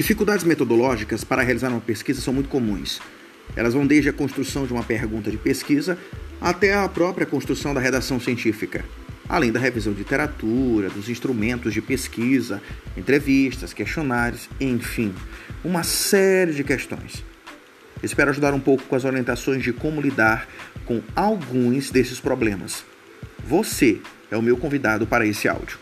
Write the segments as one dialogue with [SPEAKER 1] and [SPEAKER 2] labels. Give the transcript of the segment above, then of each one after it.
[SPEAKER 1] Dificuldades metodológicas para realizar uma pesquisa são muito comuns. Elas vão desde a construção de uma pergunta de pesquisa até a própria construção da redação científica, além da revisão de literatura, dos instrumentos de pesquisa, entrevistas, questionários, enfim, uma série de questões. Espero ajudar um pouco com as orientações de como lidar com alguns desses problemas. Você é o meu convidado para esse áudio.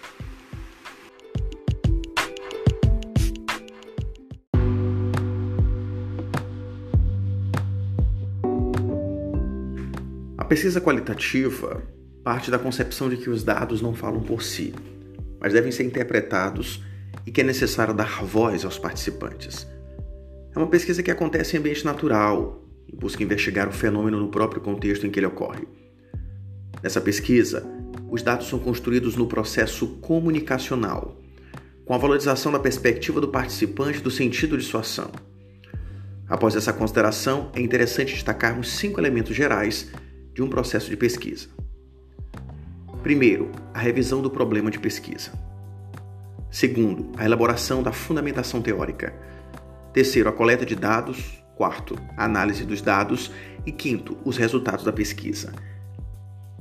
[SPEAKER 1] Pesquisa qualitativa parte da concepção de que os dados não falam por si, mas devem ser interpretados e que é necessário dar voz aos participantes. É uma pesquisa que acontece em ambiente natural e busca investigar o fenômeno no próprio contexto em que ele ocorre. Nessa pesquisa, os dados são construídos no processo comunicacional, com a valorização da perspectiva do participante do sentido de sua ação. Após essa consideração, é interessante destacarmos cinco elementos gerais de um processo de pesquisa. Primeiro, a revisão do problema de pesquisa. Segundo, a elaboração da fundamentação teórica. Terceiro, a coleta de dados. Quarto, a análise dos dados. E quinto, os resultados da pesquisa.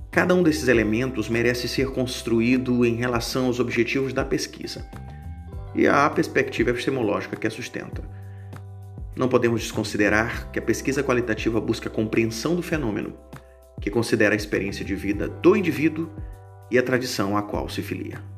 [SPEAKER 1] Cada um desses elementos merece ser construído em relação aos objetivos da pesquisa e à perspectiva epistemológica que a sustenta. Não podemos desconsiderar que a pesquisa qualitativa busca a compreensão do fenômeno que considera a experiência de vida do indivíduo e a tradição a qual se filia.